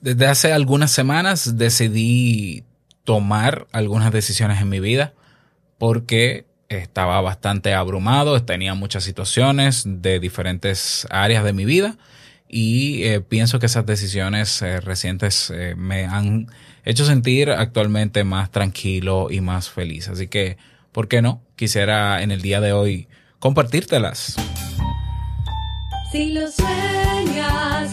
Desde hace algunas semanas decidí tomar algunas decisiones en mi vida porque estaba bastante abrumado, tenía muchas situaciones de diferentes áreas de mi vida y eh, pienso que esas decisiones eh, recientes eh, me han hecho sentir actualmente más tranquilo y más feliz. Así que, ¿por qué no? Quisiera en el día de hoy compartírtelas. Si lo sueñas,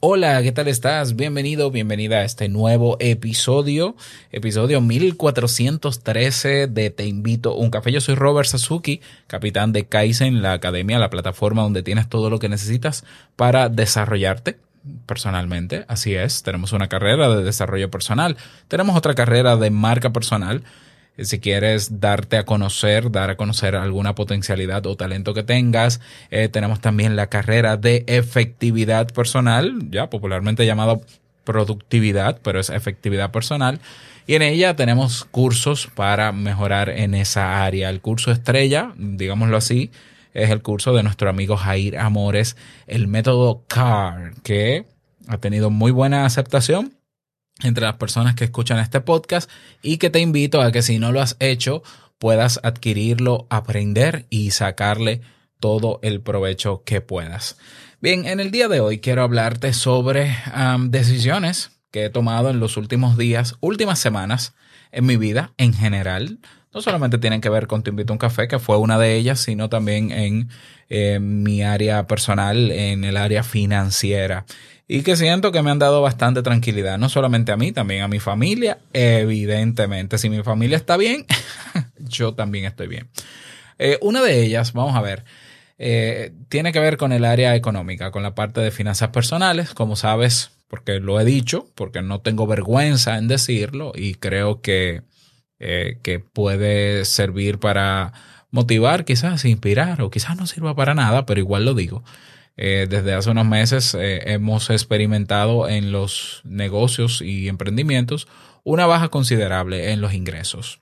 Hola, ¿qué tal estás? Bienvenido, bienvenida a este nuevo episodio, episodio 1413 de Te invito a un café. Yo soy Robert Sasuki, capitán de Kaizen, la academia, la plataforma donde tienes todo lo que necesitas para desarrollarte personalmente. Así es, tenemos una carrera de desarrollo personal, tenemos otra carrera de marca personal. Si quieres darte a conocer, dar a conocer alguna potencialidad o talento que tengas, eh, tenemos también la carrera de efectividad personal, ya popularmente llamado productividad, pero es efectividad personal. Y en ella tenemos cursos para mejorar en esa área. El curso estrella, digámoslo así, es el curso de nuestro amigo Jair Amores, el método CAR, que ha tenido muy buena aceptación entre las personas que escuchan este podcast y que te invito a que si no lo has hecho puedas adquirirlo, aprender y sacarle todo el provecho que puedas. Bien, en el día de hoy quiero hablarte sobre decisiones que he tomado en los últimos días, últimas semanas en mi vida en general. No solamente tienen que ver con Te invito a un café, que fue una de ellas, sino también en eh, mi área personal, en el área financiera y que siento que me han dado bastante tranquilidad, no solamente a mí, también a mi familia, evidentemente. Si mi familia está bien, yo también estoy bien. Eh, una de ellas, vamos a ver, eh, tiene que ver con el área económica, con la parte de finanzas personales, como sabes, porque lo he dicho, porque no tengo vergüenza en decirlo y creo que, eh, que puede servir para motivar, quizás inspirar o quizás no sirva para nada, pero igual lo digo. Eh, desde hace unos meses eh, hemos experimentado en los negocios y emprendimientos una baja considerable en los ingresos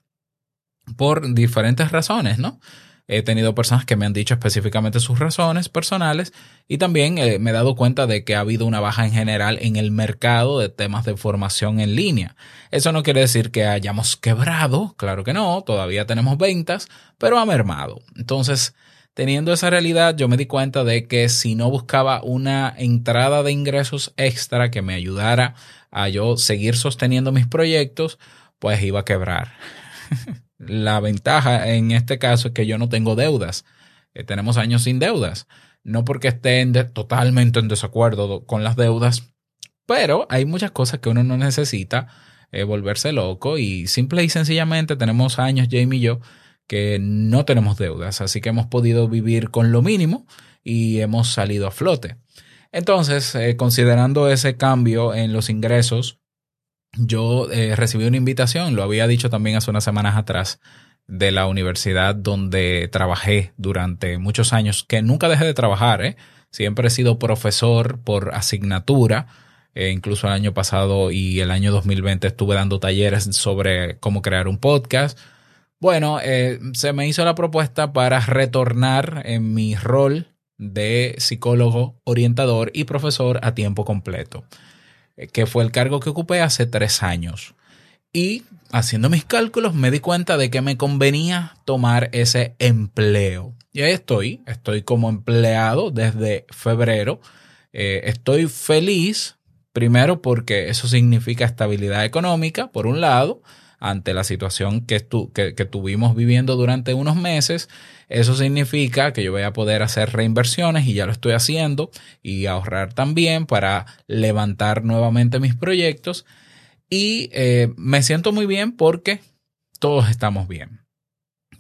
por diferentes razones, ¿no? He tenido personas que me han dicho específicamente sus razones personales y también eh, me he dado cuenta de que ha habido una baja en general en el mercado de temas de formación en línea. Eso no quiere decir que hayamos quebrado, claro que no, todavía tenemos ventas, pero ha mermado. Entonces, teniendo esa realidad, yo me di cuenta de que si no buscaba una entrada de ingresos extra que me ayudara a yo seguir sosteniendo mis proyectos, pues iba a quebrar. La ventaja en este caso es que yo no tengo deudas. Eh, tenemos años sin deudas. No porque esté totalmente en desacuerdo con las deudas, pero hay muchas cosas que uno no necesita eh, volverse loco y simple y sencillamente tenemos años, Jamie y yo, que no tenemos deudas, así que hemos podido vivir con lo mínimo y hemos salido a flote. Entonces, eh, considerando ese cambio en los ingresos, yo eh, recibí una invitación, lo había dicho también hace unas semanas atrás, de la universidad donde trabajé durante muchos años, que nunca dejé de trabajar, ¿eh? siempre he sido profesor por asignatura, eh, incluso el año pasado y el año 2020 estuve dando talleres sobre cómo crear un podcast. Bueno, eh, se me hizo la propuesta para retornar en mi rol de psicólogo, orientador y profesor a tiempo completo, eh, que fue el cargo que ocupé hace tres años. Y haciendo mis cálculos me di cuenta de que me convenía tomar ese empleo. Y ahí estoy, estoy como empleado desde febrero. Eh, estoy feliz, primero porque eso significa estabilidad económica, por un lado, ante la situación que, tu, que, que, tuvimos viviendo durante unos meses. Eso significa que yo voy a poder hacer reinversiones y ya lo estoy haciendo y ahorrar también para levantar nuevamente mis proyectos. Y eh, me siento muy bien porque todos estamos bien.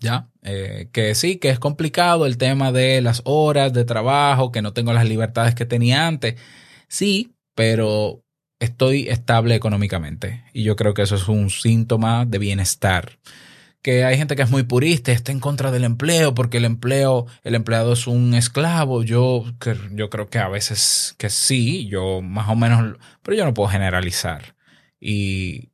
Ya, eh, que sí, que es complicado el tema de las horas de trabajo, que no tengo las libertades que tenía antes. Sí, pero estoy estable económicamente y yo creo que eso es un síntoma de bienestar. Que hay gente que es muy purista, está en contra del empleo porque el empleo, el empleado es un esclavo. Yo, yo creo que a veces que sí, yo más o menos, pero yo no puedo generalizar. Y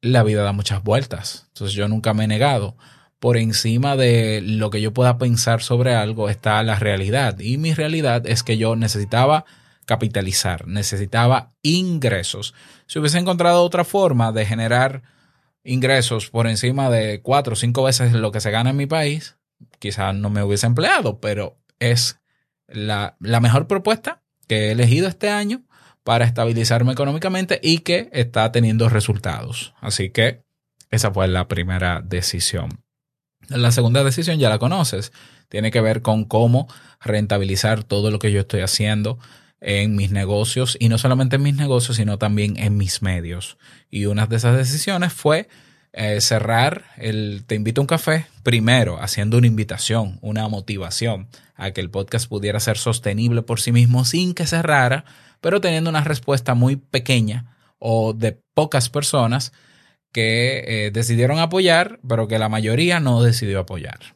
la vida da muchas vueltas. Entonces yo nunca me he negado. Por encima de lo que yo pueda pensar sobre algo está la realidad. Y mi realidad es que yo necesitaba capitalizar, necesitaba ingresos. Si hubiese encontrado otra forma de generar ingresos por encima de cuatro o cinco veces lo que se gana en mi país, quizás no me hubiese empleado, pero es la, la mejor propuesta que he elegido este año para estabilizarme económicamente y que está teniendo resultados. Así que esa fue la primera decisión. La segunda decisión ya la conoces. Tiene que ver con cómo rentabilizar todo lo que yo estoy haciendo en mis negocios y no solamente en mis negocios, sino también en mis medios. Y una de esas decisiones fue eh, cerrar el Te invito a un café primero haciendo una invitación, una motivación a que el podcast pudiera ser sostenible por sí mismo sin que cerrara, pero teniendo una respuesta muy pequeña o de pocas personas que eh, decidieron apoyar, pero que la mayoría no decidió apoyar.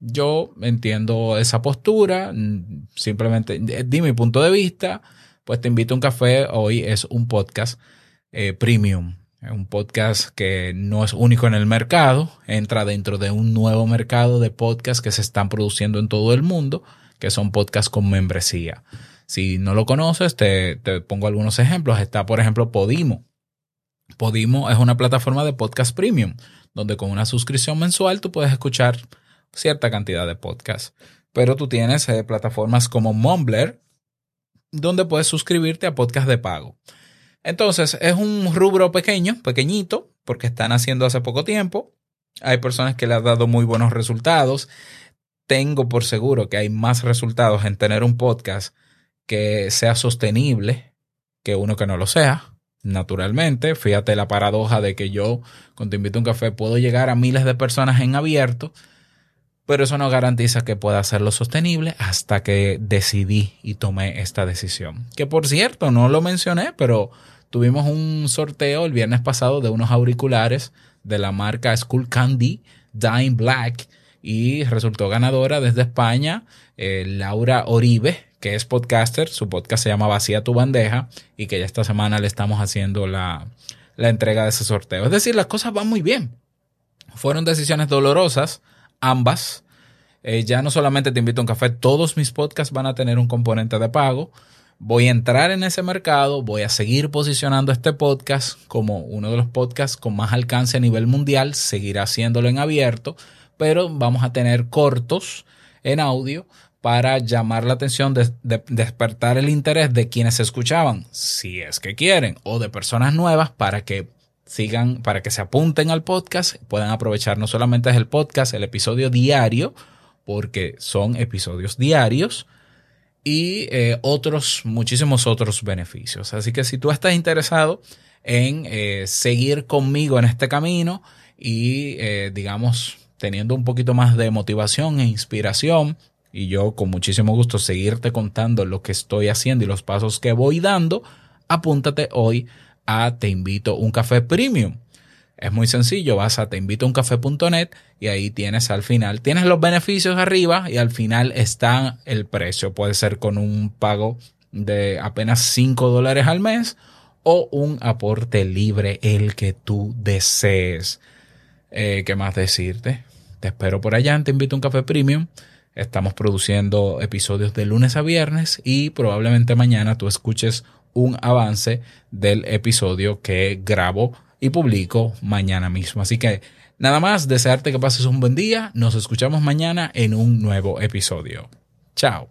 Yo entiendo esa postura, mm, simplemente eh, di mi punto de vista, pues te invito a un café. Hoy es un podcast eh, premium, es un podcast que no es único en el mercado, entra dentro de un nuevo mercado de podcasts que se están produciendo en todo el mundo, que son podcasts con membresía. Si no lo conoces, te pongo algunos ejemplos. Está, por ejemplo, Podimo. Podimo es una plataforma de podcast premium, donde con una suscripción mensual tú puedes escuchar cierta cantidad de podcasts. Pero tú tienes eh, plataformas como Mumbler, donde puedes suscribirte a podcasts de pago. Entonces, es un rubro pequeño, pequeñito, porque están haciendo hace poco tiempo. Hay personas que le han dado muy buenos resultados. Tengo por seguro que hay más resultados en tener un podcast que sea sostenible que uno que no lo sea. Naturalmente, fíjate la paradoja de que yo, cuando invito a un café, puedo llegar a miles de personas en abierto, pero eso no garantiza que pueda hacerlo sostenible hasta que decidí y tomé esta decisión. Que por cierto, no lo mencioné, pero tuvimos un sorteo el viernes pasado de unos auriculares de la marca Skull Candy Dime Black y resultó ganadora desde España eh, Laura Oribe, que es podcaster, su podcast se llama Vacía tu bandeja y que ya esta semana le estamos haciendo la, la entrega de ese sorteo. Es decir, las cosas van muy bien. Fueron decisiones dolorosas, ambas. Eh, ya no solamente te invito a un café, todos mis podcasts van a tener un componente de pago. Voy a entrar en ese mercado, voy a seguir posicionando este podcast como uno de los podcasts con más alcance a nivel mundial, seguirá haciéndolo en abierto, pero vamos a tener cortos en audio para llamar la atención, de, de- despertar el interés de quienes escuchaban, si es que quieren, o de personas nuevas para que sigan, para que se apunten al podcast, puedan aprovechar no solamente el podcast, el episodio diario, porque son episodios diarios, y eh, otros, muchísimos otros beneficios. Así que si tú estás interesado en eh, seguir conmigo en este camino y, eh, digamos, teniendo un poquito más de motivación e inspiración, y yo con muchísimo gusto seguirte contando lo que estoy haciendo y los pasos que voy dando, apúntate hoy a Te invito un café premium. Es muy sencillo, vas a teinvitouncafé.net y ahí tienes al final, tienes los beneficios arriba y al final está el precio. Puede ser con un pago de apenas 5 dólares al mes o un aporte libre, el que tú desees. Eh, ¿Qué más decirte? Te espero por allá, te invito a un café premium. Estamos produciendo episodios de lunes a viernes y probablemente mañana tú escuches un avance del episodio que grabo y publico mañana mismo. Así que nada más, desearte que pases un buen día. Nos escuchamos mañana en un nuevo episodio. Chao.